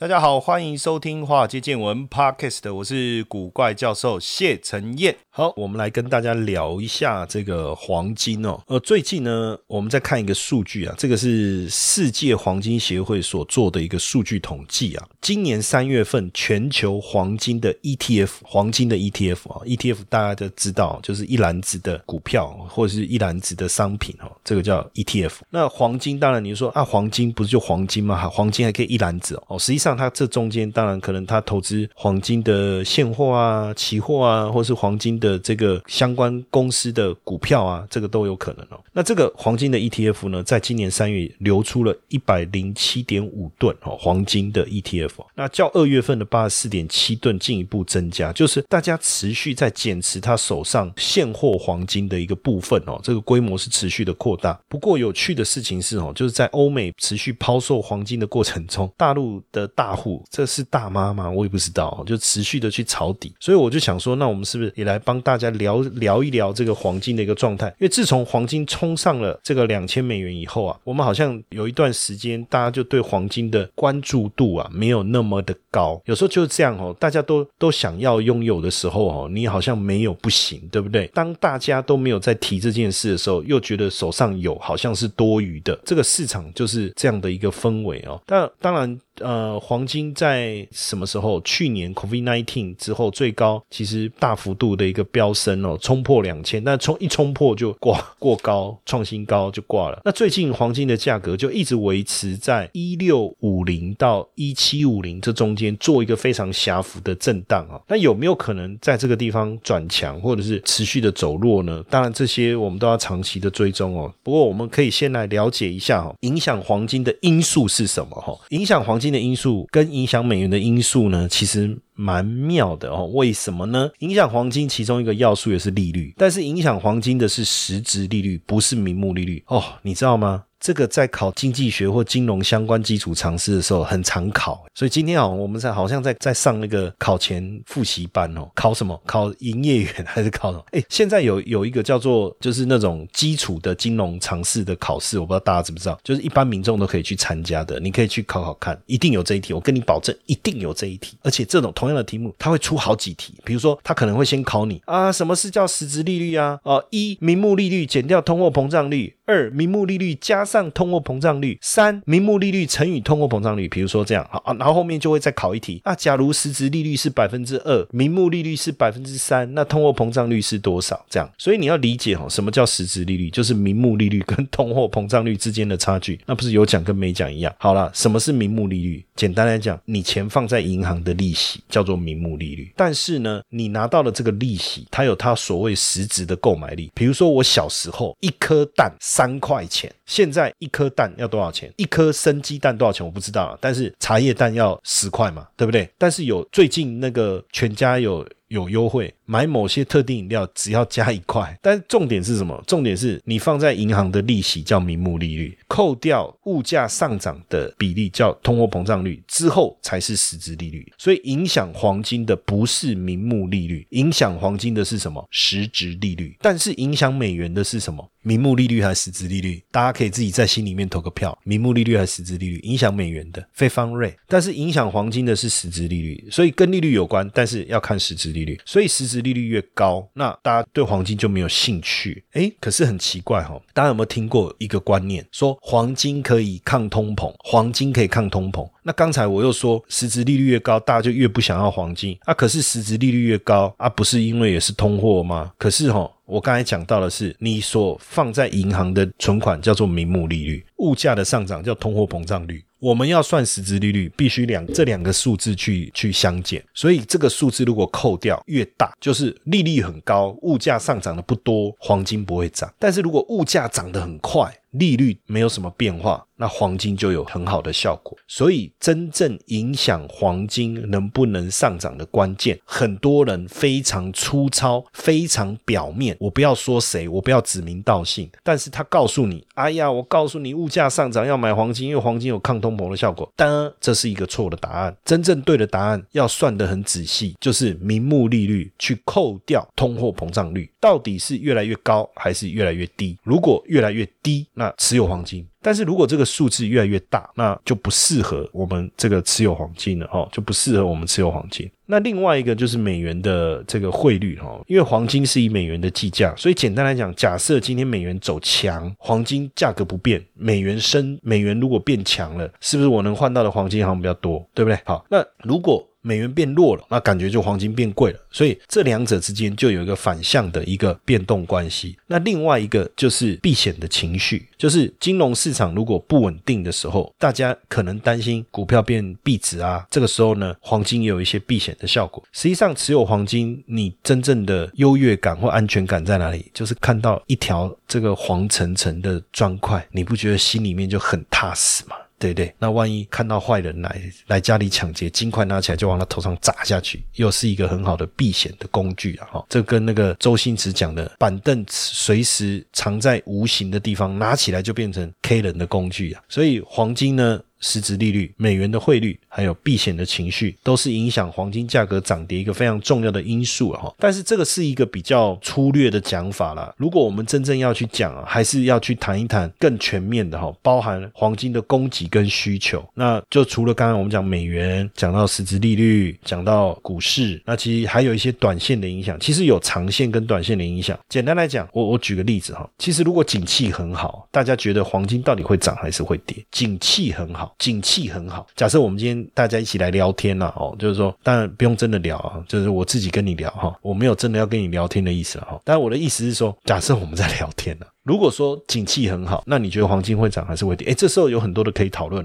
大家好，欢迎收听《华尔街见闻》Podcast，我是古怪教授谢承彦。好，我们来跟大家聊一下这个黄金哦。呃，最近呢，我们在看一个数据啊，这个是世界黄金协会所做的一个数据统计啊。今年三月份，全球黄金的 ETF，黄金的 ETF 啊，ETF 大家都知道，就是一篮子的股票或者是一篮子的商品哦，这个叫 ETF。那黄金当然你说啊，黄金不是就黄金吗？哈黄金还可以一篮子哦，实际上。像它这中间当然可能它投资黄金的现货啊、期货啊，或是黄金的这个相关公司的股票啊，这个都有可能哦。那这个黄金的 ETF 呢，在今年三月流出了一百零七点五吨哦，黄金的 ETF，那较二月份的八十四点七吨进一步增加，就是大家持续在减持他手上现货黄金的一个部分哦，这个规模是持续的扩大。不过有趣的事情是哦，就是在欧美持续抛售黄金的过程中，大陆的。大户，这是大妈吗？我也不知道，就持续的去抄底，所以我就想说，那我们是不是也来帮大家聊聊一聊这个黄金的一个状态？因为自从黄金冲上了这个两千美元以后啊，我们好像有一段时间，大家就对黄金的关注度啊没有那么的高。有时候就是这样哦，大家都都想要拥有的时候哦，你好像没有不行，对不对？当大家都没有在提这件事的时候，又觉得手上有好像是多余的。这个市场就是这样的一个氛围哦。但当然。呃，黄金在什么时候？去年 COVID nineteen 之后最高，其实大幅度的一个飙升哦，冲破两千，但冲一冲破就挂过高，创新高就挂了。那最近黄金的价格就一直维持在一六五零到一七五零这中间做一个非常狭幅的震荡啊。那有没有可能在这个地方转强，或者是持续的走弱呢？当然这些我们都要长期的追踪哦。不过我们可以先来了解一下哈，影响黄金的因素是什么哈？影响黄金。的因素跟影响美元的因素呢，其实蛮妙的哦。为什么呢？影响黄金其中一个要素也是利率，但是影响黄金的是实质利率，不是名目利率哦。你知道吗？这个在考经济学或金融相关基础常识的时候很常考，所以今天啊，我们在好像在在上那个考前复习班哦，考什么？考营业员还是考什么？哎，现在有有一个叫做就是那种基础的金融常识的考试，我不知道大家知不知道，就是一般民众都可以去参加的，你可以去考考看，一定有这一题，我跟你保证一定有这一题，而且这种同样的题目，它会出好几题，比如说他可能会先考你啊，什么是叫实质利率啊？哦，一名目利率减掉通货膨胀率。二名目利率加上通货膨胀率，三名目利率乘以通货膨胀率，比如说这样，好啊，然后后面就会再考一题啊。假如实质利率是百分之二，名目利率是百分之三，那通货膨胀率是多少？这样，所以你要理解哈，什么叫实质利率？就是名目利率跟通货膨胀率之间的差距，那不是有讲跟没讲一样。好了，什么是名目利率？简单来讲，你钱放在银行的利息叫做名目利率，但是呢，你拿到了这个利息，它有它所谓实质的购买力。比如说我小时候一颗蛋。三块钱，现在一颗蛋要多少钱？一颗生鸡蛋多少钱？我不知道，但是茶叶蛋要十块嘛，对不对？但是有最近那个全家有。有优惠，买某些特定饮料只要加一块。但重点是什么？重点是你放在银行的利息叫名目利率，扣掉物价上涨的比例叫通货膨胀率之后才是实质利率。所以影响黄金的不是名目利率，影响黄金的是什么？实质利率。但是影响美元的是什么？名目利率还是实质利率？大家可以自己在心里面投个票。名目利率还是实质利率？影响美元的非方瑞，但是影响黄金的是实质利率。所以跟利率有关，但是要看实质利。利率，所以实质利率越高，那大家对黄金就没有兴趣。哎，可是很奇怪哈，大家有没有听过一个观念，说黄金可以抗通膨？黄金可以抗通膨？那刚才我又说，实质利率越高，大家就越不想要黄金啊。可是实质利率越高啊，不是因为也是通货吗？可是哈，我刚才讲到的是，你所放在银行的存款叫做名目利率，物价的上涨叫通货膨胀率。我们要算实质利率，必须两这两个数字去去相减。所以这个数字如果扣掉越大，就是利率很高，物价上涨的不多，黄金不会涨。但是如果物价涨得很快，利率没有什么变化，那黄金就有很好的效果。所以，真正影响黄金能不能上涨的关键，很多人非常粗糙、非常表面。我不要说谁，我不要指名道姓，但是他告诉你：“哎呀，我告诉你，物价上涨要买黄金，因为黄金有抗通膨的效果。”当然，这是一个错误的答案。真正对的答案要算得很仔细，就是名目利率去扣掉通货膨胀率，到底是越来越高还是越来越低？如果越来越低，那持有黄金，但是如果这个数字越来越大，那就不适合我们这个持有黄金了哈，就不适合我们持有黄金。那另外一个就是美元的这个汇率哈，因为黄金是以美元的计价，所以简单来讲，假设今天美元走强，黄金价格不变，美元升，美元如果变强了，是不是我能换到的黄金好像比较多，对不对？好，那如果美元变弱了，那感觉就黄金变贵了，所以这两者之间就有一个反向的一个变动关系。那另外一个就是避险的情绪，就是金融市场如果不稳定的时候，大家可能担心股票变币值啊，这个时候呢，黄金也有一些避险的效果。实际上，持有黄金，你真正的优越感或安全感在哪里？就是看到一条这个黄澄澄的砖块，你不觉得心里面就很踏实吗？对对，那万一看到坏人来来家里抢劫，尽快拿起来就往他头上砸下去，又是一个很好的避险的工具啊！哈，这跟那个周星驰讲的板凳随时藏在无形的地方，拿起来就变成 K 人的工具啊！所以黄金呢？实质利率、美元的汇率，还有避险的情绪，都是影响黄金价格涨跌一个非常重要的因素了哈。但是这个是一个比较粗略的讲法啦。如果我们真正要去讲啊，还是要去谈一谈更全面的哈，包含黄金的供给跟需求。那就除了刚刚我们讲美元，讲到实质利率，讲到股市，那其实还有一些短线的影响。其实有长线跟短线的影响。简单来讲，我我举个例子哈，其实如果景气很好，大家觉得黄金到底会涨还是会跌？景气很好。景气很好。假设我们今天大家一起来聊天了哦，就是说，当然不用真的聊啊，就是我自己跟你聊哈，我没有真的要跟你聊天的意思了哈。但我的意思是说，假设我们在聊天了，如果说景气很好，那你觉得黄金会涨还是会跌？诶，这时候有很多的可以讨论。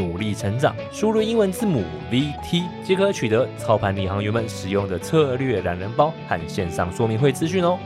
努力成长。输入英文字母 VT 即可取得操盘领航员们使用的策略懒人包和线上说明会资讯哦。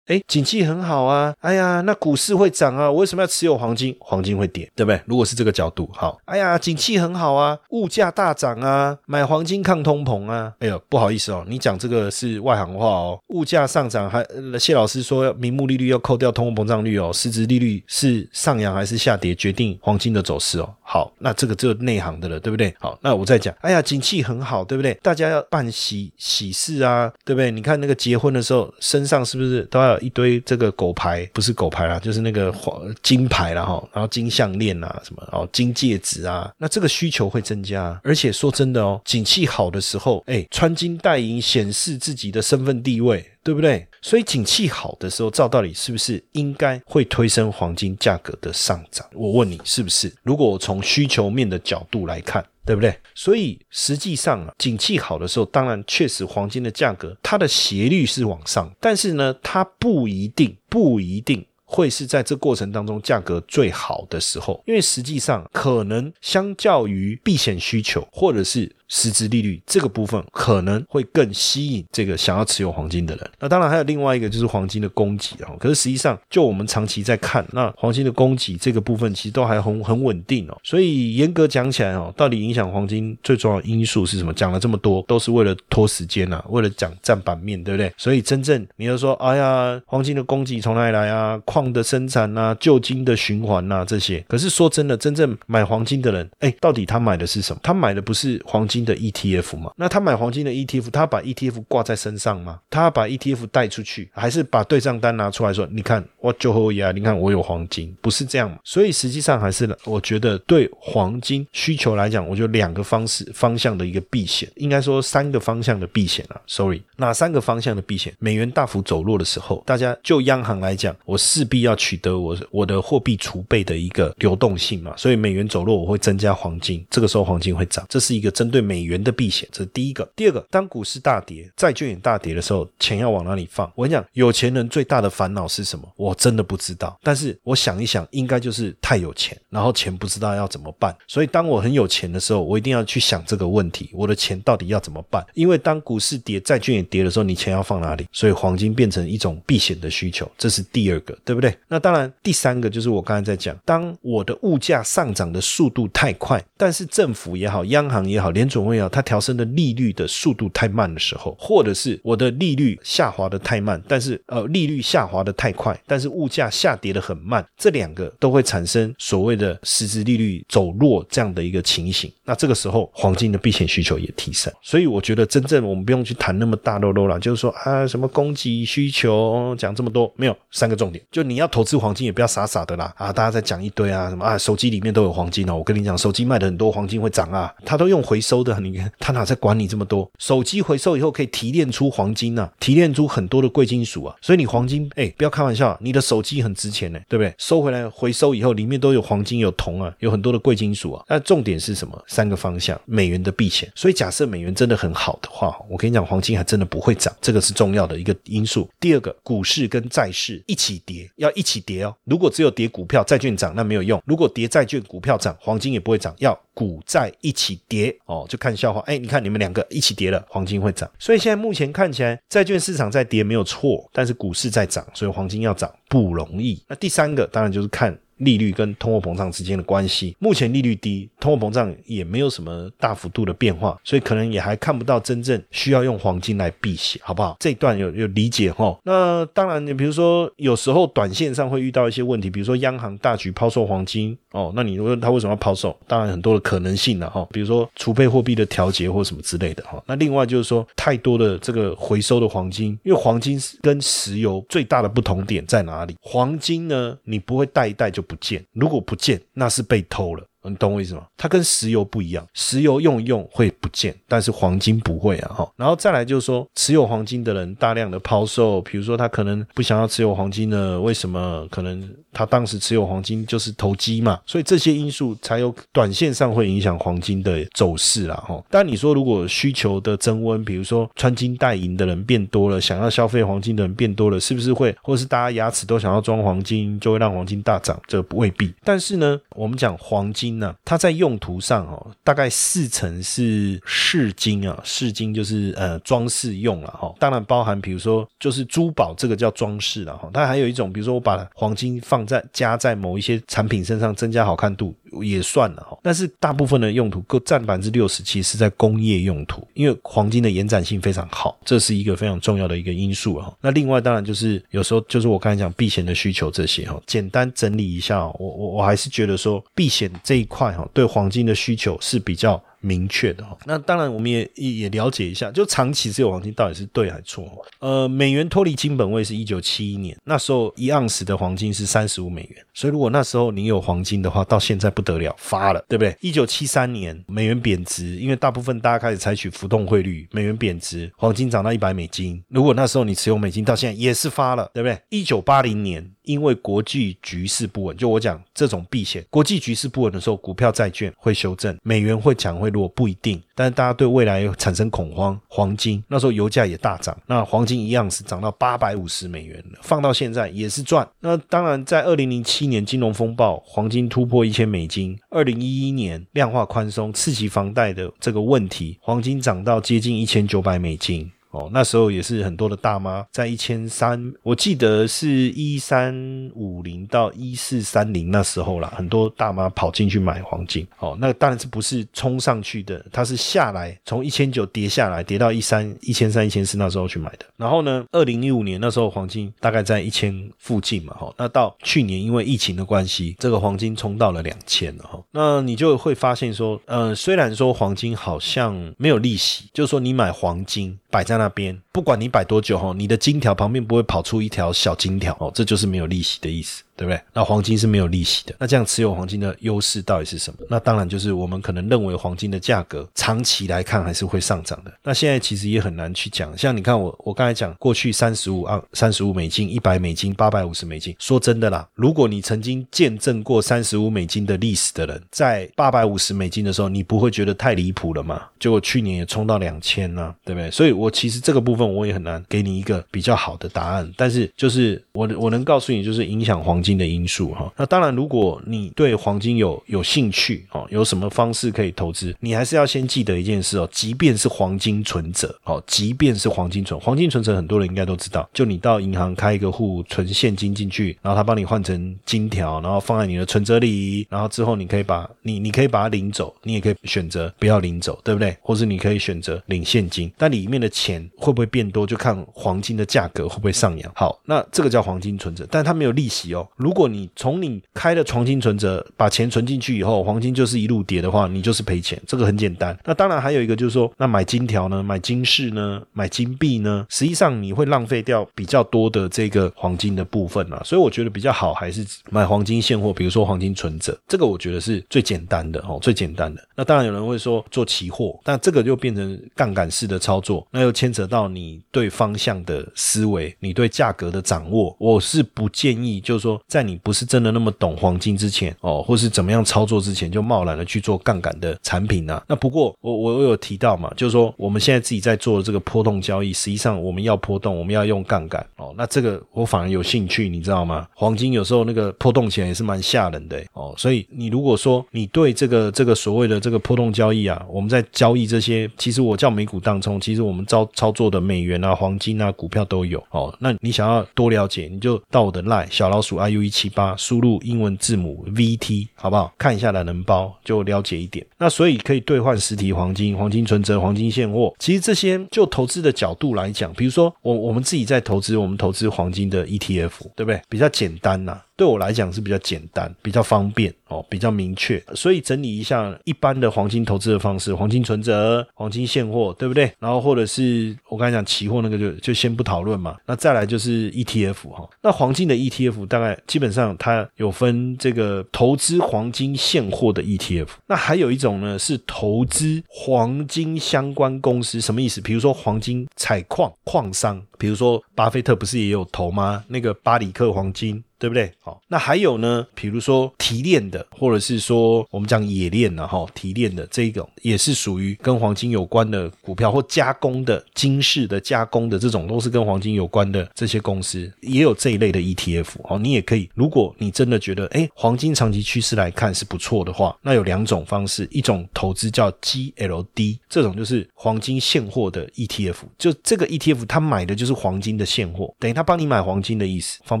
哎，景气很好啊！哎呀，那股市会涨啊！我为什么要持有黄金？黄金会跌，对不对？如果是这个角度，好。哎呀，景气很好啊，物价大涨啊，买黄金抗通膨啊！哎呦，不好意思哦，你讲这个是外行话哦。物价上涨还谢老师说，名目利率要扣掉通货膨胀率哦，实质利率是上扬还是下跌，决定黄金的走势哦。好，那这个就内行的了，对不对？好，那我再讲。哎呀，景气很好，对不对？大家要办喜喜事啊，对不对？你看那个结婚的时候，身上是不是都要？一堆这个狗牌不是狗牌啦，就是那个黄金牌啦哈，然后金项链啊什么哦，金戒指啊，那这个需求会增加，而且说真的哦，景气好的时候，哎，穿金戴银显示自己的身份地位，对不对？所以景气好的时候，照道理是不是应该会推升黄金价格的上涨？我问你是不是？如果我从需求面的角度来看。对不对？所以实际上啊，景气好的时候，当然确实黄金的价格它的斜率是往上，但是呢，它不一定不一定会是在这过程当中价格最好的时候，因为实际上可能相较于避险需求或者是。实质利率这个部分可能会更吸引这个想要持有黄金的人。那当然还有另外一个就是黄金的供给啊。可是实际上，就我们长期在看，那黄金的供给这个部分其实都还很很稳定哦。所以严格讲起来哦，到底影响黄金最重要的因素是什么？讲了这么多，都是为了拖时间呐，为了讲占版面，对不对？所以真正你要说，哎呀，黄金的供给从哪里来啊？矿的生产呐，旧金的循环呐，这些。可是说真的，真正买黄金的人，哎，到底他买的是什么？他买的不是黄金。的 ETF 嘛？那他买黄金的 ETF，他把 ETF 挂在身上吗？他把 ETF 带出去，还是把对账单拿出来说，你看我就后呀，你看我有黄金，不是这样嘛？所以实际上还是我觉得对黄金需求来讲，我觉得两个方式方向的一个避险，应该说三个方向的避险啊。Sorry，哪三个方向的避险？美元大幅走弱的时候，大家就央行来讲，我势必要取得我我的货币储备的一个流动性嘛，所以美元走弱，我会增加黄金，这个时候黄金会涨，这是一个针对美美元的避险，这是第一个。第二个，当股市大跌，债券也大跌的时候，钱要往哪里放？我跟你讲，有钱人最大的烦恼是什么？我真的不知道，但是我想一想，应该就是太有钱，然后钱不知道要怎么办。所以当我很有钱的时候，我一定要去想这个问题：我的钱到底要怎么办？因为当股市跌，债券也跌的时候，你钱要放哪里？所以黄金变成一种避险的需求，这是第二个，对不对？那当然，第三个就是我刚才在讲，当我的物价上涨的速度太快，但是政府也好，央行也好，联总会也好，它调升的利率的速度太慢的时候，或者是我的利率下滑的太慢，但是呃利率下滑的太快，但是物价下跌的很慢，这两个都会产生所谓的实质利率走弱这样的一个情形。那这个时候，黄金的避险需求也提升。所以我觉得真正我们不用去谈那么大漏漏了，就是说啊什么供给需求讲这么多，没有三个重点，就你要投资黄金也不要傻傻的啦啊！大家在讲一堆啊什么啊手机里面都有黄金哦，我跟你讲手机卖的很多，黄金会涨啊，他都用回收的，你看他哪在管你这么多？手机回收以后可以提炼出黄金啊，提炼出很多的贵金属啊，所以你黄金哎不要开玩笑，你的手机很值钱呢，对不对？收回来回收以后，里面都有黄金有铜啊，有很多的贵金属啊。那重点是什么？三个方向，美元的避险。所以假设美元真的很好的话，我跟你讲，黄金还真的不会涨，这个是重要的一个因素。第二个，股市跟债市一起跌，要一起跌哦。如果只有跌股票、债券涨，那没有用；如果跌债券、股票涨，黄金也不会涨，要股债一起跌哦。就看笑话，哎，你看你们两个一起跌了，黄金会涨。所以现在目前看起来，债券市场在跌没有错，但是股市在涨，所以黄金要涨不容易。那第三个当然就是看。利率跟通货膨胀之间的关系，目前利率低，通货膨胀也没有什么大幅度的变化，所以可能也还看不到真正需要用黄金来避险，好不好？这段有有理解哈？那当然，你比如说有时候短线上会遇到一些问题，比如说央行大举抛售黄金哦，那你问他为什么要抛售？当然很多的可能性了哈，比如说储备货币的调节或什么之类的哈。那另外就是说太多的这个回收的黄金，因为黄金跟石油最大的不同点在哪里？黄金呢，你不会带一带就。不见，如果不见，那是被偷了。你懂我意思吗？它跟石油不一样，石油用一用会不见，但是黄金不会啊！哈，然后再来就是说，持有黄金的人大量的抛售，比如说他可能不想要持有黄金了，为什么？可能他当时持有黄金就是投机嘛，所以这些因素才有短线上会影响黄金的走势啦！哈，但你说如果需求的增温，比如说穿金戴银的人变多了，想要消费黄金的人变多了，是不是会，或是大家牙齿都想要装黄金，就会让黄金大涨？这不未必。但是呢，我们讲黄金。它在用途上哦，大概四成是饰金啊，饰金就是呃装饰用了哈，当然包含比如说就是珠宝这个叫装饰了哈，它还有一种比如说我把黄金放在加在某一些产品身上增加好看度也算了哈，但是大部分的用途够占百分之六十，其实是在工业用途，因为黄金的延展性非常好，这是一个非常重要的一个因素哈。那另外当然就是有时候就是我刚才讲避险的需求这些哈，简单整理一下，我我我还是觉得说避险这一。块哈，对黄金的需求是比较。明确的哈，那当然我们也也了解一下，就长期持有黄金到底是对还是错？呃，美元脱离金本位是一九七一年，那时候一盎司的黄金是三十五美元，所以如果那时候你有黄金的话，到现在不得了，发了，对不对？一九七三年美元贬值，因为大部分大家开始采取浮动汇率，美元贬值，黄金涨到一百美金，如果那时候你持有美金，到现在也是发了，对不对？一九八零年因为国际局势不稳，就我讲这种避险，国际局势不稳的时候，股票债券会修正，美元会强会。果不一定，但是大家对未来产生恐慌。黄金那时候油价也大涨，那黄金一样是涨到八百五十美元了，放到现在也是赚。那当然，在二零零七年金融风暴，黄金突破一千美金；二零一一年量化宽松刺激房贷的这个问题，黄金涨到接近一千九百美金。哦，那时候也是很多的大妈在一千三，我记得是一三五零到一四三零那时候啦，很多大妈跑进去买黄金。哦，那当然是不是冲上去的，它是下来从一千九跌下来，跌到一三一千三一千四那时候去买的。然后呢，二零一五年那时候黄金大概在一千附近嘛，哈，那到去年因为疫情的关系，这个黄金冲到了两千了，哈，那你就会发现说，呃，虽然说黄金好像没有利息，就是说你买黄金摆在那那边，不管你摆多久，哈，你的金条旁边不会跑出一条小金条，哦，这就是没有利息的意思。对不对？那黄金是没有利息的。那这样持有黄金的优势到底是什么？那当然就是我们可能认为黄金的价格长期来看还是会上涨的。那现在其实也很难去讲。像你看我，我刚才讲过去三十五啊，三十五美金、一百美金、八百五十美金。说真的啦，如果你曾经见证过三十五美金的历史的人，在八百五十美金的时候，你不会觉得太离谱了吗？结果去年也冲到两千呢，对不对？所以我其实这个部分我也很难给你一个比较好的答案。但是就是我我能告诉你，就是影响黄。金的因素哈，那当然，如果你对黄金有有兴趣哦，有什么方式可以投资，你还是要先记得一件事哦，即便是黄金存折哦，即便是黄金存黄金存折，很多人应该都知道，就你到银行开一个户存现金进去，然后他帮你换成金条，然后放在你的存折里，然后之后你可以把你你可以把它领走，你也可以选择不要领走，对不对？或是你可以选择领现金，但里面的钱会不会变多，就看黄金的价格会不会上扬。好，那这个叫黄金存折，但它没有利息哦。如果你从你开的黄金存折把钱存进去以后，黄金就是一路跌的话，你就是赔钱，这个很简单。那当然还有一个就是说，那买金条呢，买金饰呢，买金币呢，实际上你会浪费掉比较多的这个黄金的部分啊。所以我觉得比较好还是买黄金现货，比如说黄金存折，这个我觉得是最简单的哦，最简单的。那当然有人会说做期货，但这个就变成杠杆式的操作，那又牵扯到你对方向的思维，你对价格的掌握，我是不建议，就是说在你。不是真的那么懂黄金之前哦，或是怎么样操作之前就贸然的去做杠杆的产品呢？那不过我我有提到嘛，就是说我们现在自己在做的这个波动交易，实际上我们要波动，我们要用杠杆哦。那这个我反而有兴趣，你知道吗？黄金有时候那个波动起来也是蛮吓人的哦。所以你如果说你对这个这个所谓的这个波动交易啊，我们在交易这些，其实我叫美股当冲，其实我们操操作的美元啊、黄金啊、股票都有哦。那你想要多了解，你就到我的 lie 小老鼠 iu 一七。八输入英文字母 VT 好不好？看一下懒人包就了解一点。那所以可以兑换实体黄金、黄金存折、黄金现货。其实这些就投资的角度来讲，比如说我我们自己在投资，我们投资黄金的 ETF，对不对？比较简单呐。对我来讲是比较简单、比较方便哦，比较明确，所以整理一下一般的黄金投资的方式：黄金存折、黄金现货，对不对？然后或者是我刚才讲期货那个，就就先不讨论嘛。那再来就是 ETF 哈。那黄金的 ETF 大概基本上它有分这个投资黄金现货的 ETF，那还有一种呢是投资黄金相关公司，什么意思？比如说黄金采矿矿商，比如说巴菲特不是也有投吗？那个巴里克黄金。对不对？好，那还有呢，比如说提炼的，或者是说我们讲冶炼的哈，提炼的这一种也是属于跟黄金有关的股票，或加工的金饰的加工的这种，都是跟黄金有关的这些公司，也有这一类的 ETF。哦，你也可以，如果你真的觉得哎，黄金长期趋势来看是不错的话，那有两种方式，一种投资叫 GLD，这种就是黄金现货的 ETF，就这个 ETF 它买的就是黄金的现货，等于他帮你买黄金的意思，方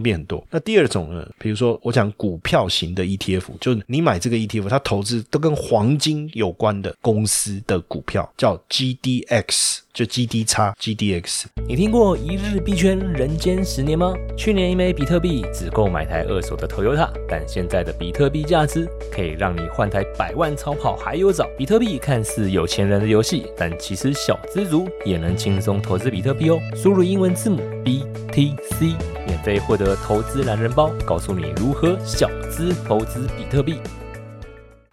便很多。那第二。种呢，比如说我讲股票型的 ETF，就是你买这个 ETF，它投资都跟黄金有关的公司的股票，叫 GDX。就 G D 叉 G D X，你听过一日币圈人间十年吗？去年一枚比特币只够买台二手的 Toyota，但现在的比特币价值可以让你换台百万超跑还有找。比特币看似有钱人的游戏，但其实小资族也能轻松投资比特币哦。输入英文字母 B T C，免费获得投资男人包，告诉你如何小资投资比特币。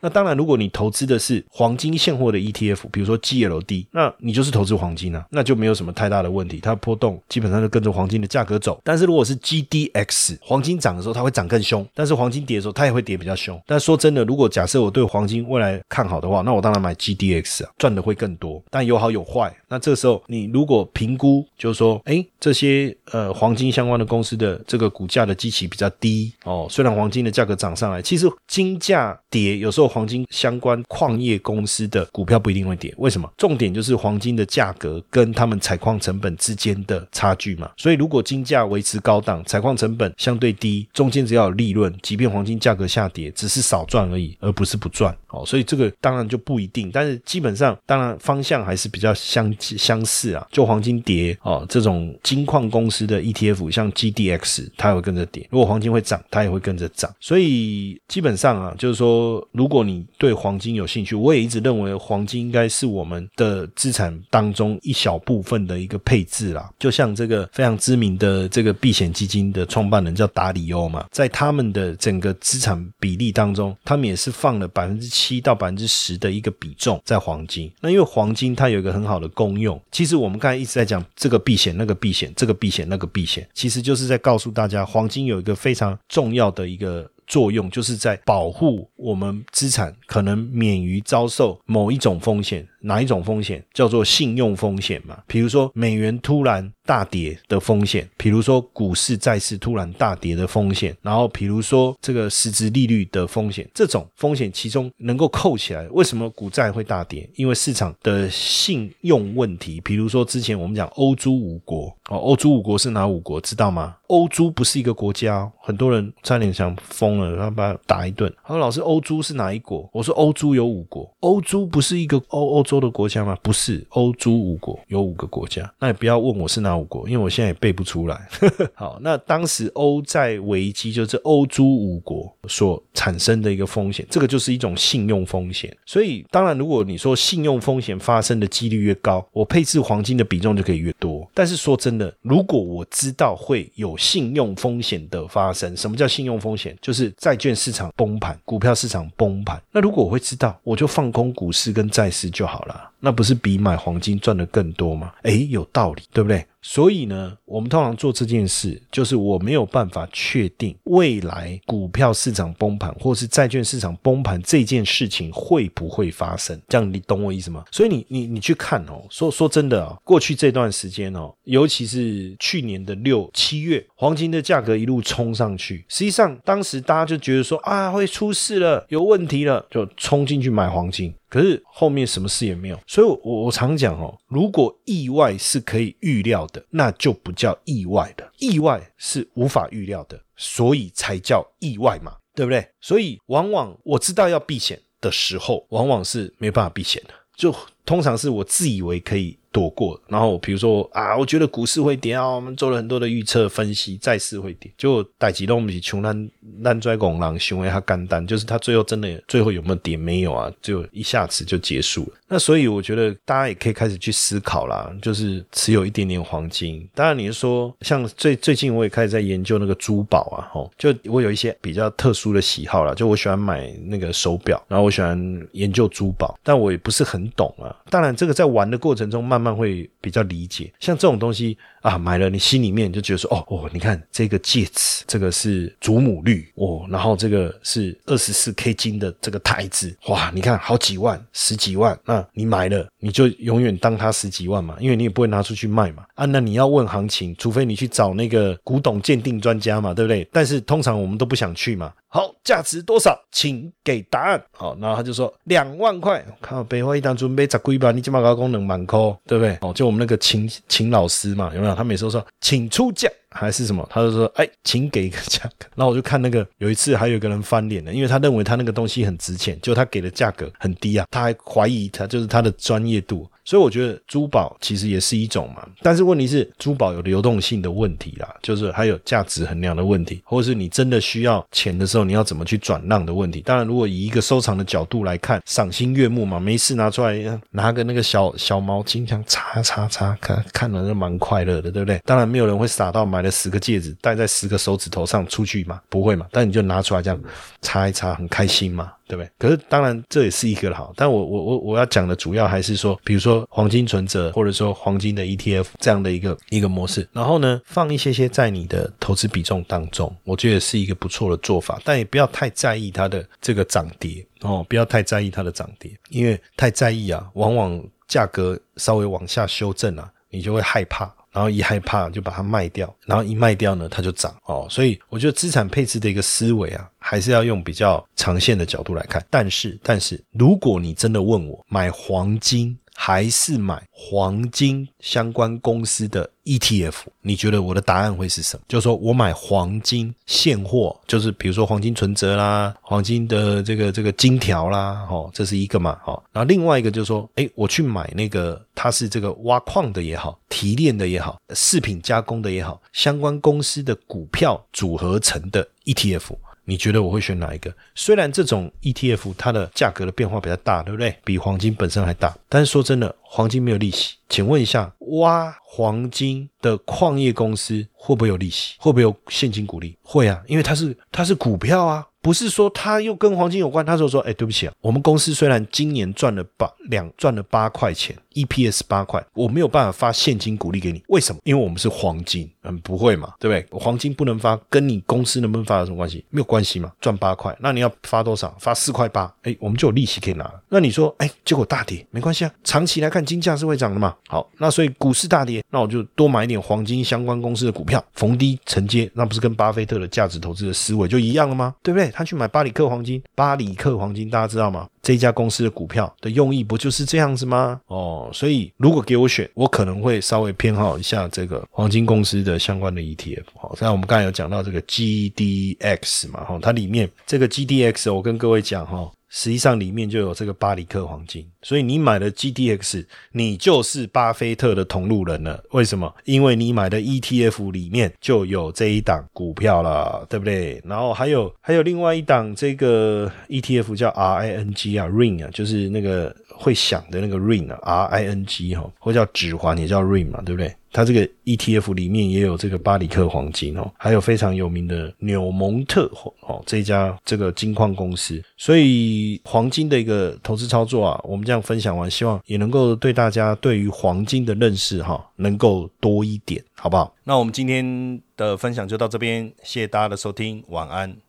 那当然，如果你投资的是黄金现货的 ETF，比如说 GLD，那你就是投资黄金啊，那就没有什么太大的问题。它波动基本上就跟着黄金的价格走。但是如果是 GDX，黄金涨的时候它会涨更凶，但是黄金跌的时候它也会跌比较凶。但说真的，如果假设我对黄金未来看好的话，那我当然买 GDX 啊，赚的会更多。但有好有坏。那这时候你如果评估，就是说，哎，这些呃黄金相关的公司的这个股价的基期比较低哦，虽然黄金的价格涨上来，其实金价跌有时候。黄金相关矿业公司的股票不一定会跌。为什么？重点就是黄金的价格跟他们采矿成本之间的差距嘛。所以如果金价维持高档，采矿成本相对低，中间只要有利润，即便黄金价格下跌，只是少赚而已，而不是不赚。哦，所以这个当然就不一定，但是基本上，当然方向还是比较相相似啊。就黄金跌哦，这种金矿公司的 ETF，像 GDX，它也会跟着跌。如果黄金会涨，它也会跟着涨。所以基本上啊，就是说，如果果你对黄金有兴趣，我也一直认为黄金应该是我们的资产当中一小部分的一个配置啦。就像这个非常知名的这个避险基金的创办人叫达里欧嘛，在他们的整个资产比例当中，他们也是放了百分之七到百分之十的一个比重在黄金。那因为黄金它有一个很好的功用，其实我们刚才一直在讲这个避险、那个避险、这个避险、那个避险，其实就是在告诉大家，黄金有一个非常重要的一个。作用就是在保护我们资产可能免于遭受某一种风险，哪一种风险叫做信用风险嘛？比如说美元突然大跌的风险，比如说股市债市突然大跌的风险，然后比如说这个实质利率的风险，这种风险其中能够扣起来，为什么股债会大跌？因为市场的信用问题。比如说之前我们讲欧洲五国哦，欧洲五国是哪五国？知道吗？欧洲不是一个国家，很多人差点想疯。然后把他打一顿。他说：“老师，欧洲是哪一国？”我说：“欧洲有五国。欧洲不是一个欧欧洲的国家吗？不是，欧洲五国有五个国家。那也不要问我是哪五国，因为我现在也背不出来。好，那当时欧债危机就是欧洲五国所产生的一个风险，这个就是一种信用风险。所以，当然，如果你说信用风险发生的几率越高，我配置黄金的比重就可以越多。但是说真的，如果我知道会有信用风险的发生，什么叫信用风险？就是债券市场崩盘，股票市场崩盘。那如果我会知道，我就放空股市跟债市就好好了。那不是比买黄金赚的更多吗？诶，有道理，对不对？所以呢，我们通常做这件事，就是我没有办法确定未来股票市场崩盘或是债券市场崩盘这件事情会不会发生。这样你懂我意思吗？所以你你你去看哦，说说真的啊，过去这段时间哦，尤其是去年的六七月，黄金的价格一路冲上去，实际上当时大家就觉得说啊，会出事了，有问题了，就冲进去买黄金。可是后面什么事也没有，所以，我我常讲哦，如果意外是可以预料的，那就不叫意外的；意外是无法预料的，所以才叫意外嘛，对不对？所以，往往我知道要避险的时候，往往是没办法避险的，就通常是我自以为可以。躲过，然后比如说啊，我觉得股市会跌啊，我们做了很多的预测分析，债市会跌，就逮几东西穷难难拽拱狼，行为他干单，就是他最后真的最后有没有跌没有啊，就一下子就结束了。那所以我觉得大家也可以开始去思考啦，就是持有一点点黄金。当然你是说，像最最近我也开始在研究那个珠宝啊，吼，就我有一些比较特殊的喜好啦，就我喜欢买那个手表，然后我喜欢研究珠宝，但我也不是很懂啊。当然这个在玩的过程中慢。慢慢会比较理解，像这种东西啊，买了你心里面就觉得说，哦哦，你看这个戒指，这个是祖母绿哦，然后这个是二十四 K 金的这个台子，哇，你看好几万、十几万，那你买了，你就永远当它十几万嘛，因为你也不会拿出去卖嘛。啊，那你要问行情，除非你去找那个古董鉴定专家嘛，对不对？但是通常我们都不想去嘛。好，价值多少，请给答案。好，然后他就说两万块。靠，北花一档准备十几万，你起码搞功能满扣，对不对？哦，就我们那个秦秦老师嘛，有没有？他每次都说请出价还是什么，他就说哎，请给一个价格。然后我就看那个有一次还有一个人翻脸了，因为他认为他那个东西很值钱，就他给的价格很低啊，他还怀疑他就是他的专业度。所以我觉得珠宝其实也是一种嘛，但是问题是珠宝有流动性的问题啦，就是还有价值衡量的问题，或者是你真的需要钱的时候，你要怎么去转让的问题。当然，如果以一个收藏的角度来看，赏心悦目嘛，没事拿出来拿个那个小小毛巾，这样擦擦擦，看看了就蛮快乐的，对不对？当然，没有人会傻到买了十个戒指戴在十个手指头上出去嘛，不会嘛？但你就拿出来这样擦一擦，很开心嘛。对不对？可是当然这也是一个好，但我我我我要讲的主要还是说，比如说黄金存折，或者说黄金的 ETF 这样的一个一个模式，然后呢放一些些在你的投资比重当中，我觉得是一个不错的做法，但也不要太在意它的这个涨跌哦，不要太在意它的涨跌，因为太在意啊，往往价格稍微往下修正啊，你就会害怕。然后一害怕就把它卖掉，然后一卖掉呢，它就涨哦。所以我觉得资产配置的一个思维啊，还是要用比较长线的角度来看。但是，但是如果你真的问我买黄金，还是买黄金相关公司的 ETF？你觉得我的答案会是什么？就是说我买黄金现货，就是比如说黄金存折啦、黄金的这个这个金条啦，哦，这是一个嘛，哦，然后另外一个就是说，哎，我去买那个它是这个挖矿的也好、提炼的也好、饰品加工的也好，相关公司的股票组合成的 ETF。你觉得我会选哪一个？虽然这种 ETF 它的价格的变化比较大，对不对？比黄金本身还大。但是说真的，黄金没有利息。请问一下，挖黄金的矿业公司会不会有利息？会不会有现金股利？会啊，因为它是它是股票啊。不是说他又跟黄金有关，他就说：“哎，对不起啊，我们公司虽然今年赚了八两赚了八块钱，EPS 八块，我没有办法发现金股利给你，为什么？因为我们是黄金，嗯，不会嘛，对不对？黄金不能发，跟你公司能不能发有什么关系？没有关系嘛，赚八块，那你要发多少？发四块八，哎，我们就有利息可以拿了。那你说，哎，结果大跌，没关系啊，长期来看金价是会涨的嘛。好，那所以股市大跌，那我就多买一点黄金相关公司的股票，逢低承接，那不是跟巴菲特的价值投资的思维就一样了吗？对不对？他去买巴里克黄金，巴里克黄金大家知道吗？这家公司的股票的用意不就是这样子吗？哦，所以如果给我选，我可能会稍微偏好一下这个黄金公司的相关的 ETF。好，像我们刚才有讲到这个 GDX 嘛，哈，它里面这个 GDX，我跟各位讲哈。实际上里面就有这个巴里克黄金，所以你买的 GDX，你就是巴菲特的同路人了。为什么？因为你买的 ETF 里面就有这一档股票了，对不对？然后还有还有另外一档这个 ETF 叫 RING 啊，Ring 啊，就是那个会响的那个 Ring 啊，RING 哈，或叫指环也叫 Ring 嘛，对不对？它这个 ETF 里面也有这个巴里克黄金哦，还有非常有名的纽蒙特哦这家这个金矿公司，所以黄金的一个投资操作啊，我们这样分享完，希望也能够对大家对于黄金的认识哈，能够多一点，好不好？那我们今天的分享就到这边，谢谢大家的收听，晚安。